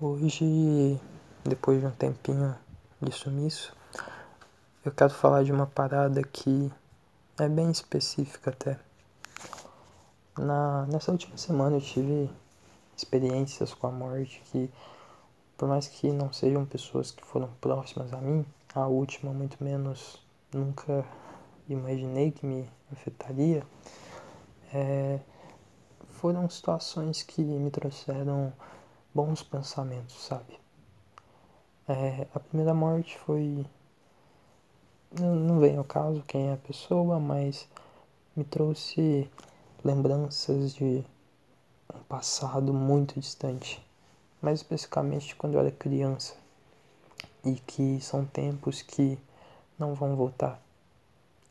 Hoje, depois de um tempinho de sumiço, eu quero falar de uma parada que é bem específica até. Na, nessa última semana eu tive experiências com a morte que, por mais que não sejam pessoas que foram próximas a mim, a última muito menos nunca imaginei que me afetaria, é, foram situações que me trouxeram bons pensamentos, sabe? É, a primeira morte foi. Não, vem ao caso quem é a pessoa, mas me trouxe lembranças de um passado muito distante, mais especificamente quando eu era criança, e que são tempos que não vão voltar.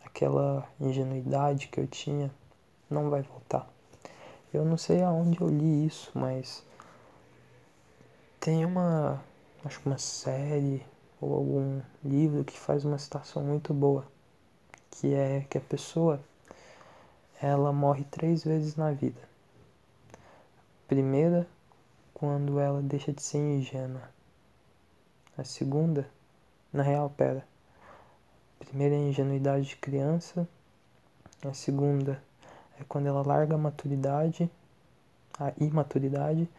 Aquela ingenuidade que eu tinha não vai voltar. Eu não sei aonde eu li isso, mas tem uma, acho que uma série ou algum livro que faz uma citação muito boa, que é que a pessoa ela morre três vezes na vida. Primeira, quando ela deixa de ser ingênua. A segunda, na real, pera. A primeira é a ingenuidade de criança. A segunda é quando ela larga a maturidade, a imaturidade.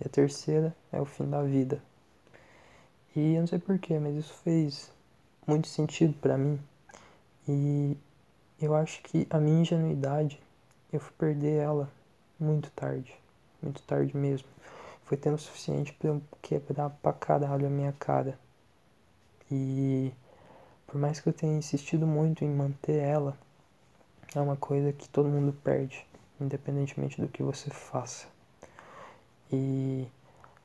E a terceira é o fim da vida. E eu não sei porquê, mas isso fez muito sentido para mim. E eu acho que a minha ingenuidade, eu fui perder ela muito tarde. Muito tarde mesmo. Foi tempo suficiente para eu quebrar pra caralho a minha cara. E por mais que eu tenha insistido muito em manter ela, é uma coisa que todo mundo perde, independentemente do que você faça. E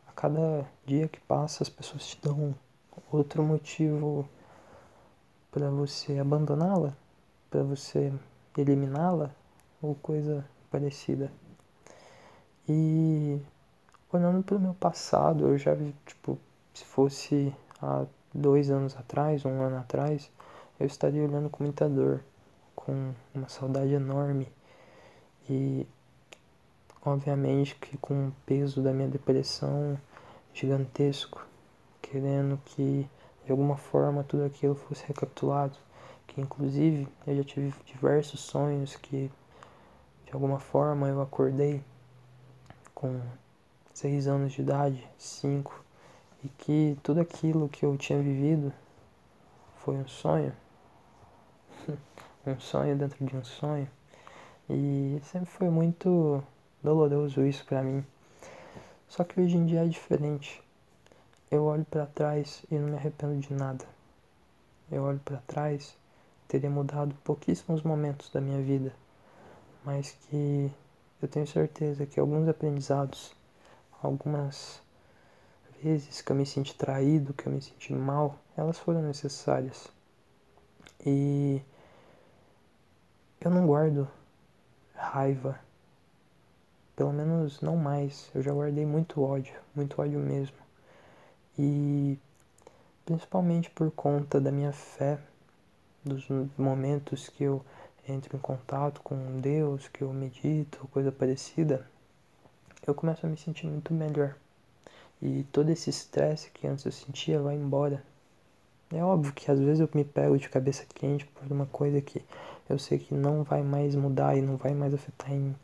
a cada dia que passa, as pessoas te dão outro motivo para você abandoná-la, para você eliminá-la ou coisa parecida. E olhando para o meu passado, eu já tipo, se fosse há dois anos atrás, um ano atrás, eu estaria olhando com muita dor, com uma saudade enorme. E obviamente que com o peso da minha depressão gigantesco, querendo que de alguma forma tudo aquilo fosse recapitulado, que inclusive eu já tive diversos sonhos que de alguma forma eu acordei com seis anos de idade, cinco, e que tudo aquilo que eu tinha vivido foi um sonho, um sonho dentro de um sonho, e sempre foi muito doloroso isso para mim. Só que hoje em dia é diferente. Eu olho para trás e não me arrependo de nada. Eu olho para trás, teria mudado pouquíssimos momentos da minha vida, mas que eu tenho certeza que alguns aprendizados, algumas vezes que eu me senti traído, que eu me senti mal, elas foram necessárias. E eu não guardo raiva pelo menos não mais. Eu já guardei muito ódio, muito ódio mesmo. E principalmente por conta da minha fé, dos momentos que eu entro em contato com Deus, que eu medito, coisa parecida, eu começo a me sentir muito melhor. E todo esse estresse que antes eu sentia vai embora. É óbvio que às vezes eu me pego de cabeça quente por uma coisa que eu sei que não vai mais mudar e não vai mais afetar em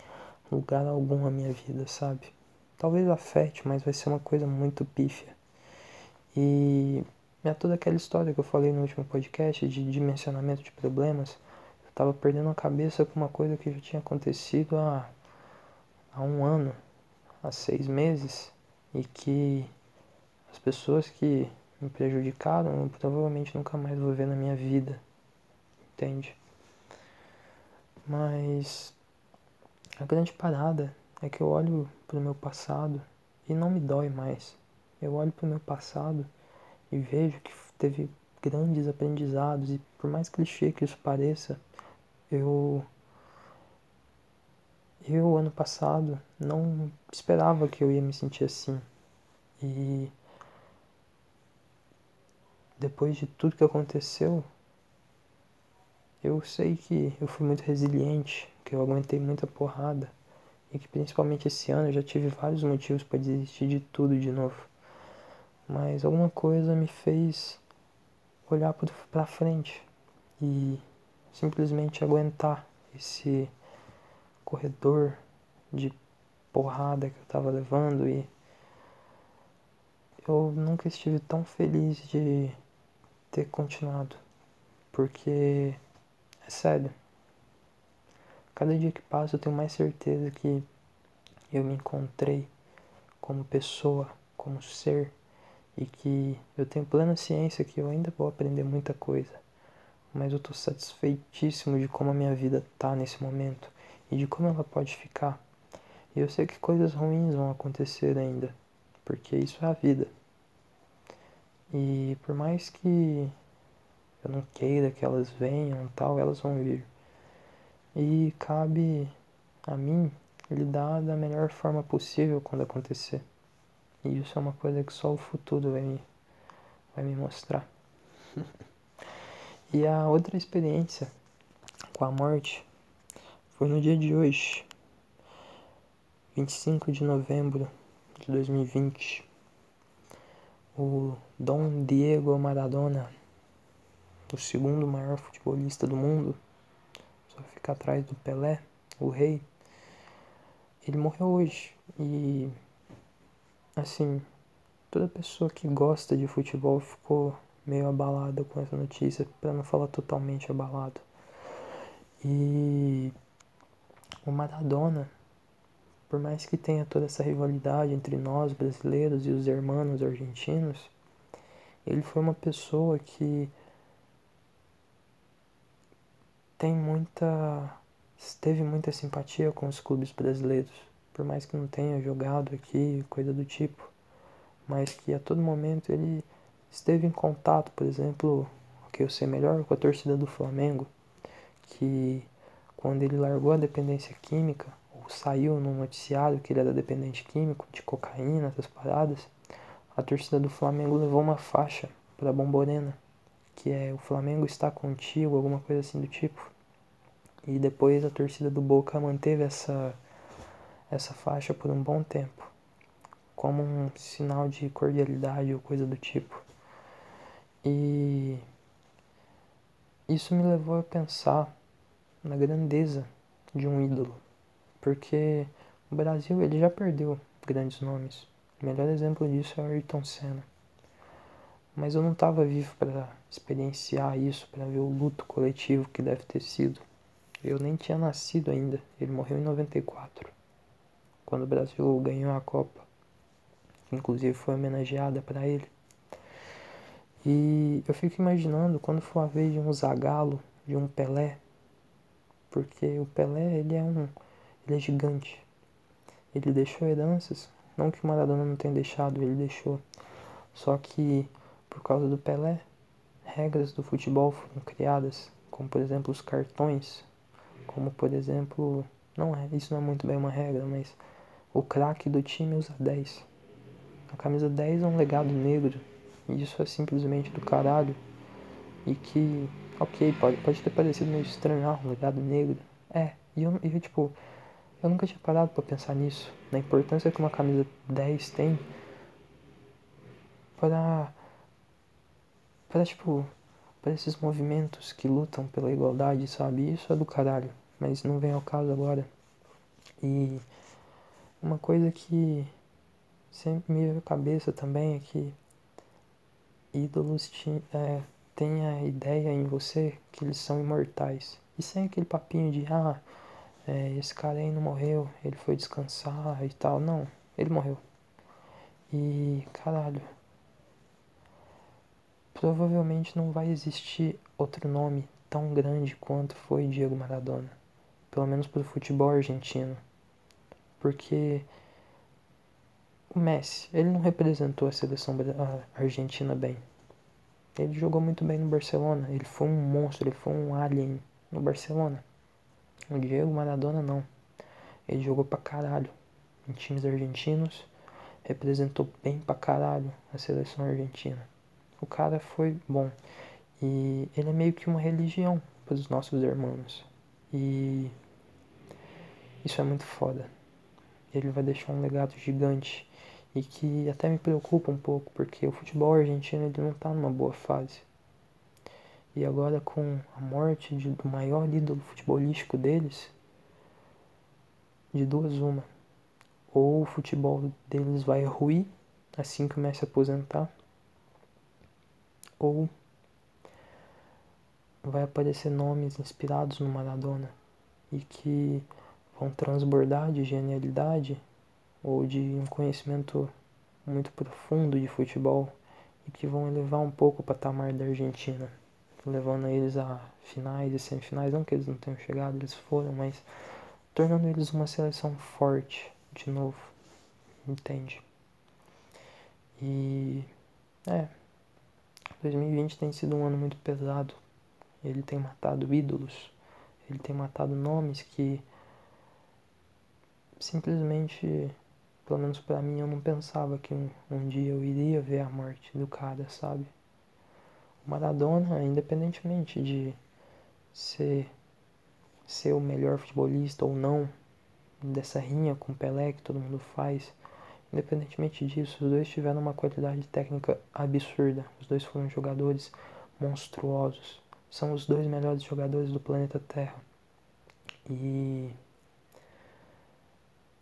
lugar algum a minha vida, sabe? Talvez afete, mas vai ser uma coisa muito pífia. E é toda aquela história que eu falei no último podcast de dimensionamento de problemas. Eu tava perdendo a cabeça com uma coisa que já tinha acontecido há, há um ano, há seis meses, e que as pessoas que me prejudicaram eu provavelmente nunca mais vou ver na minha vida, entende? Mas a grande parada é que eu olho para o meu passado e não me dói mais. Eu olho para o meu passado e vejo que teve grandes aprendizados e por mais clichê que isso pareça, eu eu ano passado não esperava que eu ia me sentir assim. E depois de tudo que aconteceu, eu sei que eu fui muito resiliente, que eu aguentei muita porrada e que principalmente esse ano eu já tive vários motivos para desistir de tudo de novo. mas alguma coisa me fez olhar para frente e simplesmente aguentar esse corredor de porrada que eu tava levando e eu nunca estive tão feliz de ter continuado, porque é sério. Cada dia que passa eu tenho mais certeza que eu me encontrei como pessoa, como ser e que eu tenho plena ciência que eu ainda vou aprender muita coisa, mas eu tô satisfeitíssimo de como a minha vida tá nesse momento e de como ela pode ficar. E eu sei que coisas ruins vão acontecer ainda, porque isso é a vida. E por mais que eu não queira que elas venham tal, elas vão vir. E cabe a mim lidar da melhor forma possível quando acontecer. E isso é uma coisa que só o futuro vai me, vai me mostrar. e a outra experiência com a morte foi no dia de hoje, 25 de novembro de 2020. O Dom Diego Maradona, o segundo maior futebolista do mundo, só fica atrás do Pelé, o rei. Ele morreu hoje e assim, toda pessoa que gosta de futebol ficou meio abalada com essa notícia, para não falar totalmente abalado. E o Maradona, por mais que tenha toda essa rivalidade entre nós brasileiros e os hermanos argentinos, ele foi uma pessoa que tem muita teve muita simpatia com os clubes brasileiros por mais que não tenha jogado aqui, coisa do tipo, mas que a todo momento ele esteve em contato, por exemplo, o que eu sei melhor, com a torcida do Flamengo, que quando ele largou a dependência química, ou saiu no noticiário que ele era dependente químico, de cocaína, essas paradas, a torcida do Flamengo levou uma faixa para Bomborena, que é o Flamengo está contigo, alguma coisa assim do tipo. E depois a torcida do Boca manteve essa essa faixa por um bom tempo, como um sinal de cordialidade ou coisa do tipo. E isso me levou a pensar na grandeza de um ídolo, porque o Brasil ele já perdeu grandes nomes. O melhor exemplo disso é o Ayrton Senna. Mas eu não estava vivo para experienciar isso, para ver o luto coletivo que deve ter sido. Eu nem tinha nascido ainda. Ele morreu em 94 quando o Brasil ganhou a Copa, inclusive foi homenageada para ele. E eu fico imaginando quando for a vez de um Zagallo, de um Pelé, porque o Pelé ele é um, ele é gigante. Ele deixou heranças, não que o Maradona não tenha deixado, ele deixou. Só que por causa do Pelé, regras do futebol foram criadas, como por exemplo os cartões, como por exemplo, não é, isso não é muito bem uma regra, mas o craque do time usa 10. A camisa 10 é um legado negro. E isso é simplesmente do caralho. E que, ok, pode, pode ter parecido meio estranho, ah, um legado negro. É, e eu, eu tipo, eu nunca tinha parado para pensar nisso. Na importância que uma camisa 10 tem para, para tipo, para esses movimentos que lutam pela igualdade, sabe? Isso é do caralho. Mas não vem ao caso agora. E uma coisa que sempre me veio à cabeça também é que ídolos é, têm a ideia em você que eles são imortais. E sem aquele papinho de, ah, é, esse cara aí não morreu, ele foi descansar e tal. Não, ele morreu. E, caralho, provavelmente não vai existir outro nome tão grande quanto foi Diego Maradona. Pelo menos pro futebol argentino porque o Messi, ele não representou a seleção argentina bem. Ele jogou muito bem no Barcelona, ele foi um monstro, ele foi um alien no Barcelona. O Diego Maradona não. Ele jogou pra caralho em times argentinos, representou bem pra caralho a seleção argentina. O cara foi bom. E ele é meio que uma religião para os nossos irmãos. E isso é muito foda ele vai deixar um legado gigante. e que até me preocupa um pouco, porque o futebol argentino ele não está numa boa fase. E agora com a morte de, do maior ídolo futebolístico deles, de duas uma. Ou o futebol deles vai ruir assim que começa a aposentar, ou vai aparecer nomes inspirados no Maradona e que vão transbordar de genialidade ou de um conhecimento muito profundo de futebol e que vão elevar um pouco o patamar da Argentina, levando eles a finais e semifinais, não que eles não tenham chegado, eles foram, mas tornando eles uma seleção forte de novo, entende? E é, 2020 tem sido um ano muito pesado. Ele tem matado ídolos, ele tem matado nomes que simplesmente, pelo menos para mim, eu não pensava que um, um dia eu iria ver a morte do cara, sabe? O Maradona, independentemente de ser, ser o melhor futebolista ou não, dessa rinha com Pelé que todo mundo faz, independentemente disso, os dois tiveram uma qualidade técnica absurda. Os dois foram jogadores monstruosos. São os dois melhores jogadores do planeta Terra. E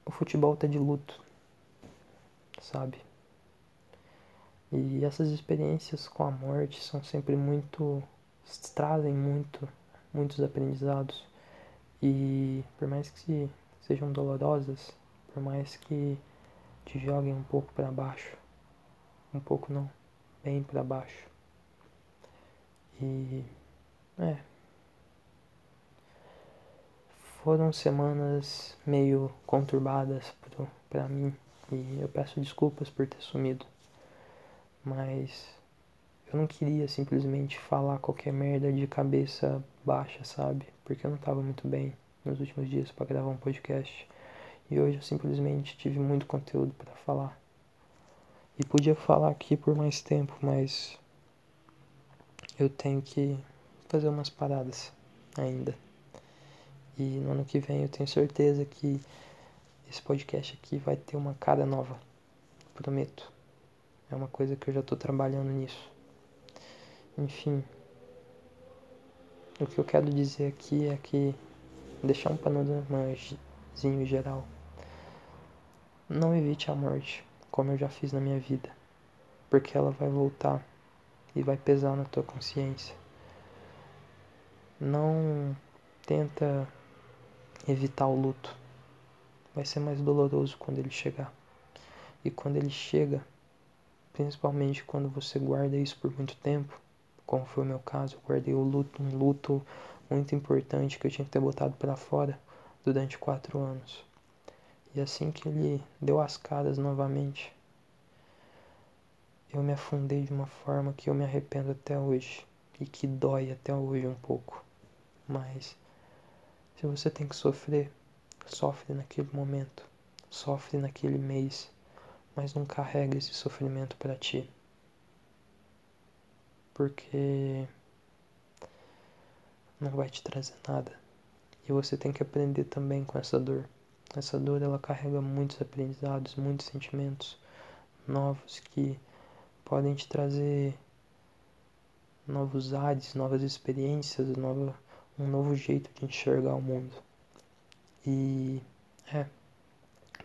o futebol tá de luto, sabe? E essas experiências com a morte são sempre muito. trazem muito, muitos aprendizados. E por mais que sejam dolorosas, por mais que te joguem um pouco para baixo, um pouco não, bem para baixo. E. é foram semanas meio conturbadas para mim e eu peço desculpas por ter sumido. Mas eu não queria simplesmente falar qualquer merda de cabeça baixa, sabe? Porque eu não tava muito bem nos últimos dias para gravar um podcast. E hoje eu simplesmente tive muito conteúdo para falar. E podia falar aqui por mais tempo, mas eu tenho que fazer umas paradas ainda. E no ano que vem eu tenho certeza que esse podcast aqui vai ter uma cara nova. Prometo. É uma coisa que eu já estou trabalhando nisso. Enfim. O que eu quero dizer aqui é que deixar um panoramazinho geral. Não evite a morte, como eu já fiz na minha vida, porque ela vai voltar e vai pesar na tua consciência. Não tenta evitar o luto. Vai ser mais doloroso quando ele chegar. E quando ele chega, principalmente quando você guarda isso por muito tempo, como foi o meu caso, eu guardei o luto, um luto muito importante que eu tinha que ter botado para fora durante quatro anos. E assim que ele deu as caras novamente, eu me afundei de uma forma que eu me arrependo até hoje e que dói até hoje um pouco. Mas se você tem que sofrer, sofre naquele momento, sofre naquele mês, mas não carrega esse sofrimento para ti. Porque não vai te trazer nada. E você tem que aprender também com essa dor. Essa dor ela carrega muitos aprendizados, muitos sentimentos novos que podem te trazer novos ares, novas experiências, nova um novo jeito de enxergar o mundo. E é,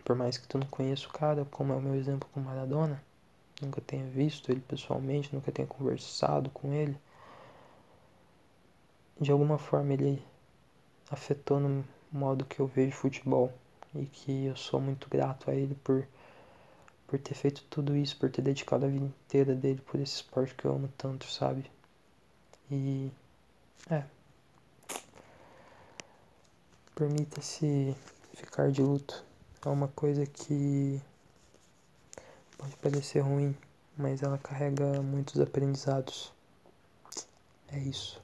por mais que tu não conheça o cara, como é o meu exemplo com Maradona, nunca tenha visto ele pessoalmente, nunca tenha conversado com ele, de alguma forma ele afetou no modo que eu vejo futebol e que eu sou muito grato a ele por por ter feito tudo isso, por ter dedicado a vida inteira dele por esse esporte que eu amo tanto, sabe? E é, Permita-se ficar de luto. É uma coisa que pode parecer ruim, mas ela carrega muitos aprendizados. É isso.